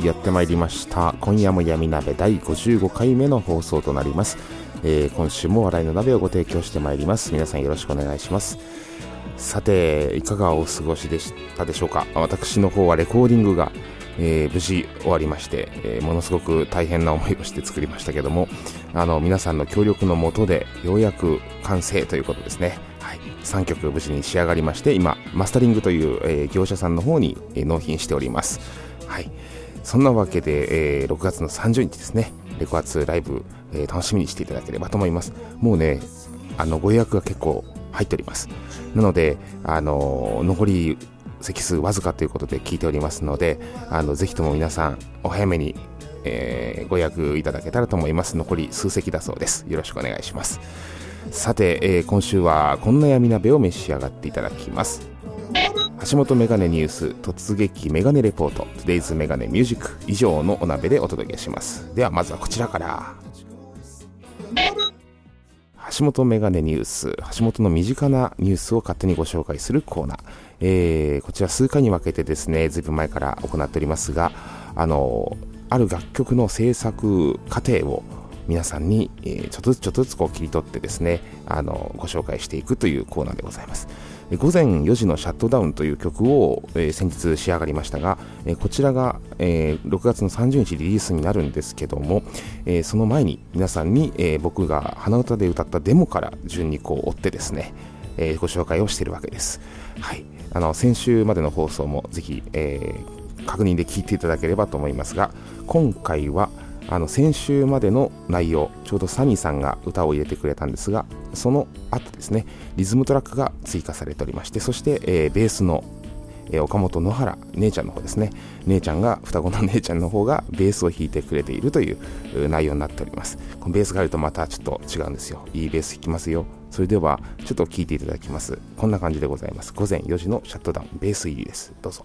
はいやってまいりました。今夜も闇鍋第55回目の放送となります、えー、今週も笑いの鍋をご提供してまいります。皆さんよろしくお願いします。さていかがお過ごしでしたでしょうか？私の方はレコーディングが、えー、無事終わりまして、えー、ものすごく大変な思いをして作りましたけどもあの皆さんの協力のもとでようやく完成ということですね。はい、3曲無事に仕上がりまして今マスタリングという、えー、業者さんの方に、えー、納品しております。はい。そんなわけで、えー、6月の30日ですね、レコアツライブ、えー、楽しみにしていただければと思います。もうね、あの、ご予約が結構入っております。なので、あの、残り席数わずかということで聞いておりますので、あの、ぜひとも皆さん、お早めに、えー、ご予約いただけたらと思います。残り数席だそうです。よろしくお願いします。さて、え、今週はこんな闇鍋を召し上がっていただきます。橋本メガネニュース突撃メガネレポート Today's メガネミュージック以上のお鍋でお届けします。ではまずはこちらから。橋本メガネニュース橋本の身近なニュースを勝手にご紹介するコーナー、えー、こちら数回に分けてですねずいぶん前から行っておりますがあのある楽曲の制作過程を皆さんに、えー、ちょっとずつちょっとずつこう切り取ってですねあのご紹介していくというコーナーでございます。午前4時のシャットダウンという曲を、え、先日仕上がりましたが、え、こちらが、え、6月の30日リリースになるんですけども、えその前に皆さんに、え僕が鼻歌で歌ったデモから順にこう追ってですね、えご紹介をしているわけです。はい、あの先週までの放送もぜひ、え確認で聞いていただければと思いますが今回は「あの先週までの内容ちょうどサニーさんが歌を入れてくれたんですがその後ですねリズムトラックが追加されておりましてそして、えー、ベースの、えー、岡本野原姉ちゃんの方ですね。姉ちゃんが双子の姉ちゃんの方がベースを弾いてくれているという内容になっております。このベースがあるとまたちょっと違うんですよ。いいベース弾きますよ。それではちょっと聴いていただきます。こんな感じでございます。午前4時のシャットダウンベース入りです。どうぞ。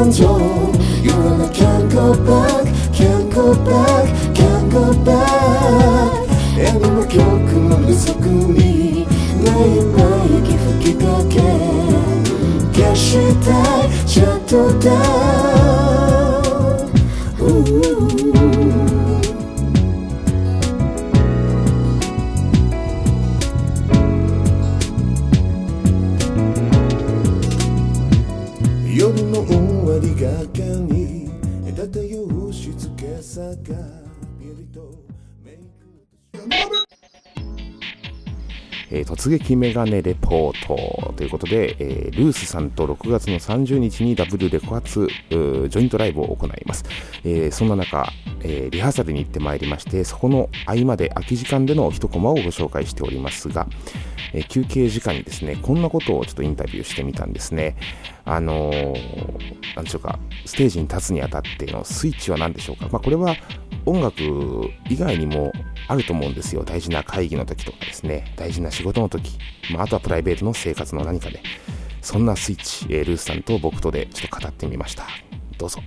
You and I can't go back, can't go back, can't go back. And I'm a girl, I'm a sukuni. 나의 나에게 후기 닿게. 가시다, 찾도다. 夜の終わりがかに隔たようしつけさがピリとメイクえー突撃メガネレポートということで、えールースさんと6月の30日にダブルレコ発ジョイントライブを行います。えーそんな中、えーリハーサルに行ってまいりまして、そこの合間で空き時間での一コマをご紹介しておりますが、えー休憩時間にですね、こんなことをちょっとインタビューしてみたんですね。あのーでしょうか、ステージに立つにあたってのスイッチは何でしょうか。まあ、これは音楽以外にもあると思うんですよ。大事な会議の時とかですね、大事な仕事の時、まあ、あとはプライベートの生活の何かで、そんなスイッチ、えールースさんと僕とでちょっと語ってみました。どうぞ。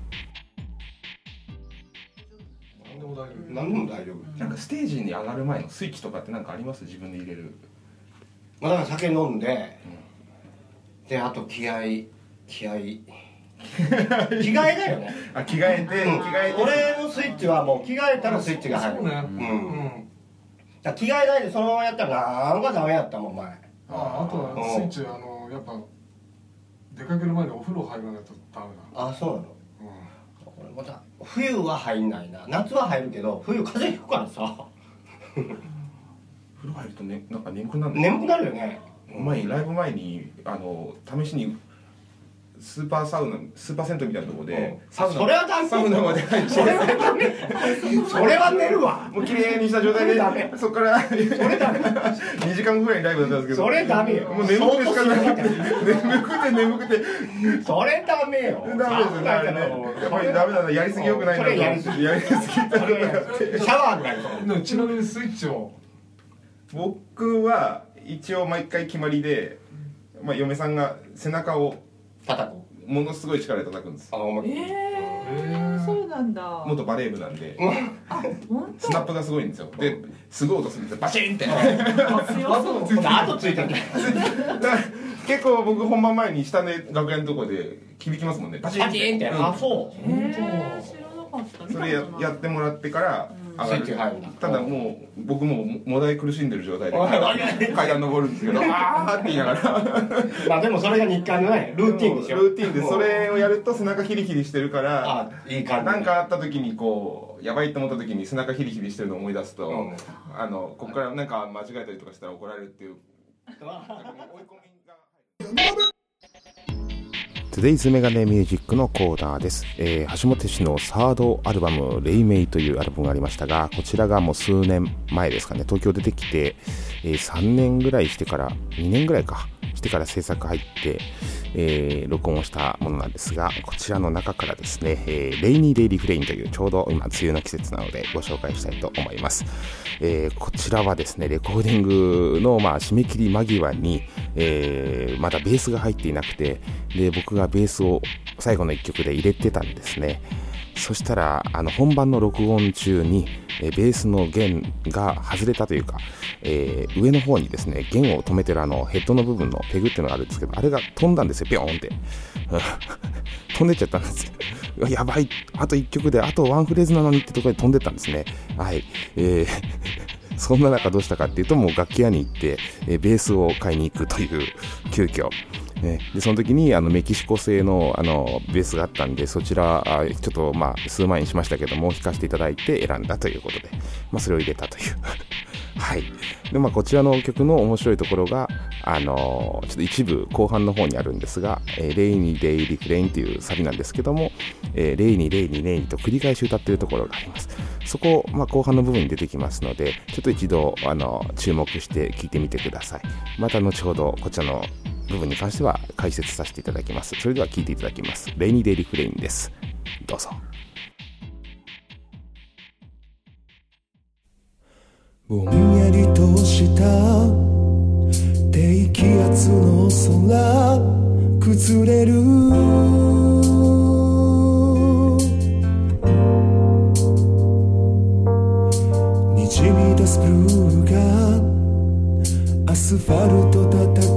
何でも大丈夫なんかステージに上がる前のスイッチとかって何かあります？自分で入れる。まあだから酒飲んで、であと気合気合着替えだよ。ねあ、着替えて、うん。俺のスイッチはもう着替えたらスイッチが入る。そうねうん。着替えないでそのままやったらなんかダメやったもん前。ああとはスイッチあのやっぱ出かける前にお風呂入らないとダメだあそうなの。う俺また冬は入んないな。夏は入るけど冬風邪ひくからさ。風呂入るとね、なんか眠くなる眠くなるよね。前ライブ前にあの試しにスーパーサウナスーパー銭湯みたいなところで、うん。サウナそれはダメサウナまで入ってそれはダメそれは寝るわ。もう綺麗にした状態でそれダメ。そこからそれダメ。2時間ぐらいライブだったんですけど。それダメよ。もう眠くてしかなくて眠くて眠くて。それダメよ。ダメですよねあれねやっぱりダメだやりすぎよくないなそれやりすぎ。やりすぎた。シャワーぐらいちなみにスイッチを。僕は一応毎回決まりで、まあ、嫁さんが背中を叩くものすごい力で叩くんです。あお前ええそうなんだ。元バレー部なんで。スナップがすごいんですよ。ですごい音するんですよ。バチンって。強そう。あとついてる。だ結構僕本番前に下で楽屋のとこで響きますもんね。バチンって。うんあそう。ええ知らなかった。それややってもらってから上スイッチがただもう僕ももだえ苦しんでる状態で階段登るんですけど あーって言いながら。まあでもそれが日課のねルーティンでしょ。ルーティンでそれをやると背中ヒリヒリしてるからあいい感じ。なんかあった時にこうやばいと思った時に背中ヒリヒリしてるのを思い出すと、うん。あのここからなんか間違えたりとかしたら怒られるっていう。追い込みが Today's メガネミュージックのコーナーです、えー橋本氏のサードアルバム「レイメイ」というアルバムがありましたがこちらがもう数年前ですかね。東京出てきて、えー3年ぐらいしてから2年ぐらいか。してから制作入って、えー録音したものなんですがこちらの中からですね、えーレイニーデイリーフレインというちょうど今梅雨の季節なのでご紹介したいと思います、えーこちらはですねレコーディングのまあ締め切り間際に、えーまだベースが入っていなくてで僕がベースを最後の1曲で入れてたんですね。そしたらあの本番の録音中に、えベースの弦が外れたというか、えー上の方にですね弦を止めてるあのヘッドの部分のペグっていうのがあるんですけどあれが飛んだんですよピョーンって。飛んでっちゃったんですよ。やばい。あと1曲であとワンフレーズなのにってところで飛んでったんですね。はい。えー そんな中どうしたかっていうともう楽器屋に行って、えベースを買いに行くという急遽。ね、でその時にあのメキシコ製のあのベースがあったんでそちらちょっとまあ数万円しましたけども弾かせていただいて選んだということで、まあ、それを入れたという。はい。でまあこちらの曲の面白いところがあのちょっと一部後半の方にあるんですが「えーレイニー・レイ・リフレイン」というサビなんですけども「えーレイニー・レイニー・レイニー」と繰り返し歌っているところがあります。そこ、まあ、後半の部分に出てきますのでちょっと一度あの注目して聞いてみてください。また後ほどこちらの部分に関しては解説させていただきます。それでは聞いていただきます。レイニー・デイリフレインです。どうぞ。ぼんやりとした低気圧の空崩れる。にじみ出すブルーがアスファルト叩けば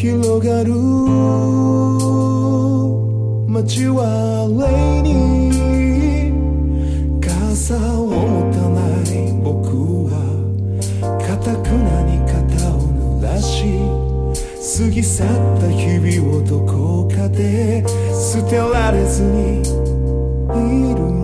広がる。街はレイニー傘を持たない。僕はかたくなに肩を濡らし。過ぎ去った日々をどこかで捨てられずにいる。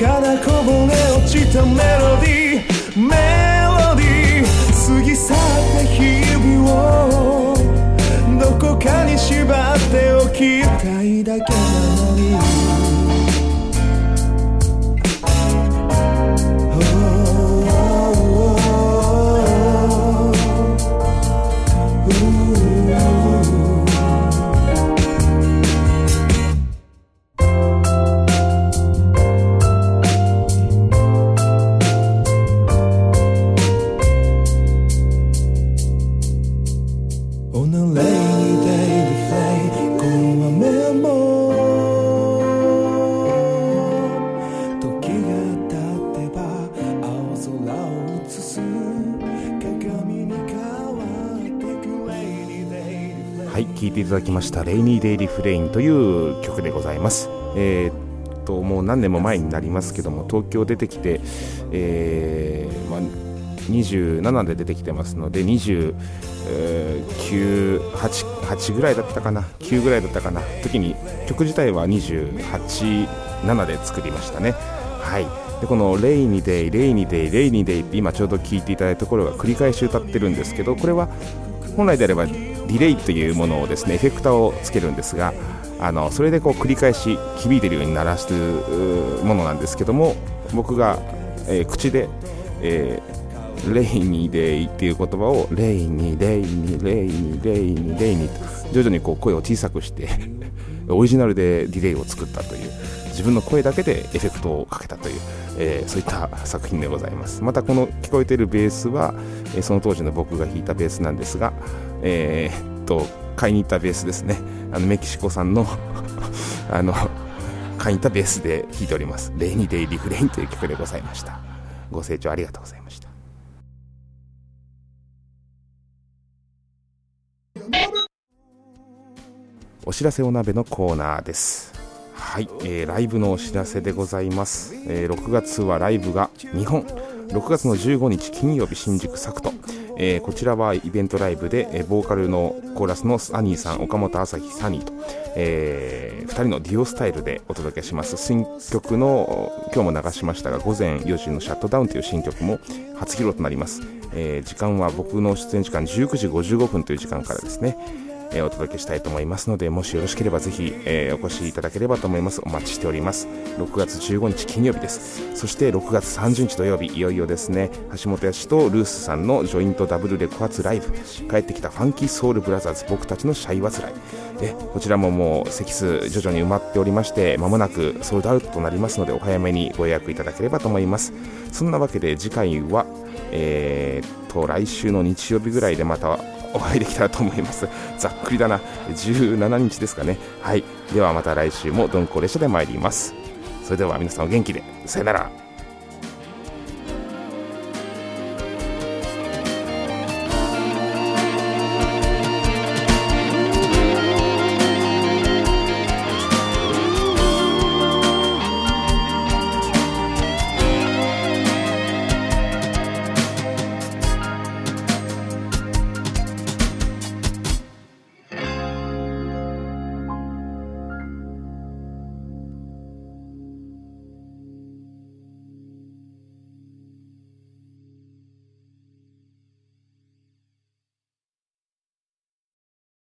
ず口からこぼれ落ちたメロディーメロディはい、聴いていただきました「レイニー・デイ・リフレイン」という曲でございます。えーっともう何年も前になりますけども東京出てきて、えーまあ、27で出てきてますので29、8, 8ぐらいだったかな9ぐらいだったかな時に曲自体は28、7で作りましたね。はいでこの「rainy day rainy day rainy day」って今ちょうど聴いていただいたところが繰り返し歌ってるんですけどこれは本来であればディレイというものをですねエフェクターをつけるんですがあのそれでこう繰り返し響いてるように鳴らしてるうーものなんですけども僕が、えー口で、えー rainy day っていう言葉を rainy rainy rainy rainy rainy と徐々にこう声を小さくして オリジナルでディレイを作ったという自分の声だけでエフェクトをかけたという、えーそういった作品でございます。またこの聞こえているベースは、えーその当時の僕が弾いたベースなんですがえーっと買いに行ったベースですね。あのメキシコ産の あの買いに行ったベースで弾いております。レイニーデイリフレインという曲でございました。ご清聴ありがとうございました。お知らせお鍋のコーナーです。はい、えーライブのお知らせでございます、えー6月はライブが2本。6月の15日金曜日新宿サクト、えーこちらはイベントライブで、えーボーカルのコーラスのサニーさん岡本朝日サニーと、え2人のデュオスタイルでお届けします。新曲の今日も流しましたが午前4時のシャットダウンという新曲も初披露となります、えー時間は僕の出演時間19時55分という時間からですね。えーお届けしたいと思いますのでもしよろしければぜひ、えーお越しいただければと思います。お待ちしております。6月15日金曜日です。そして6月30日土曜日いよいよですね。橋本康とルースさんのジョイントダブルレコ発ライブ。帰ってきたファンキーソウルブラザーズ僕たちのシャイワズライえこちらももう席数徐々に埋まっておりましてまもなくソールドアウトとなりますのでお早めにご予約いただければと思います。そんなわけで次回はえーっと来週の日曜日ぐらいでまたお会いできたらと思います。ざっくりだな。17日ですかね。はい。ではまた来週も鈍行列車で参ります。それでは皆さんお元気で。さよなら。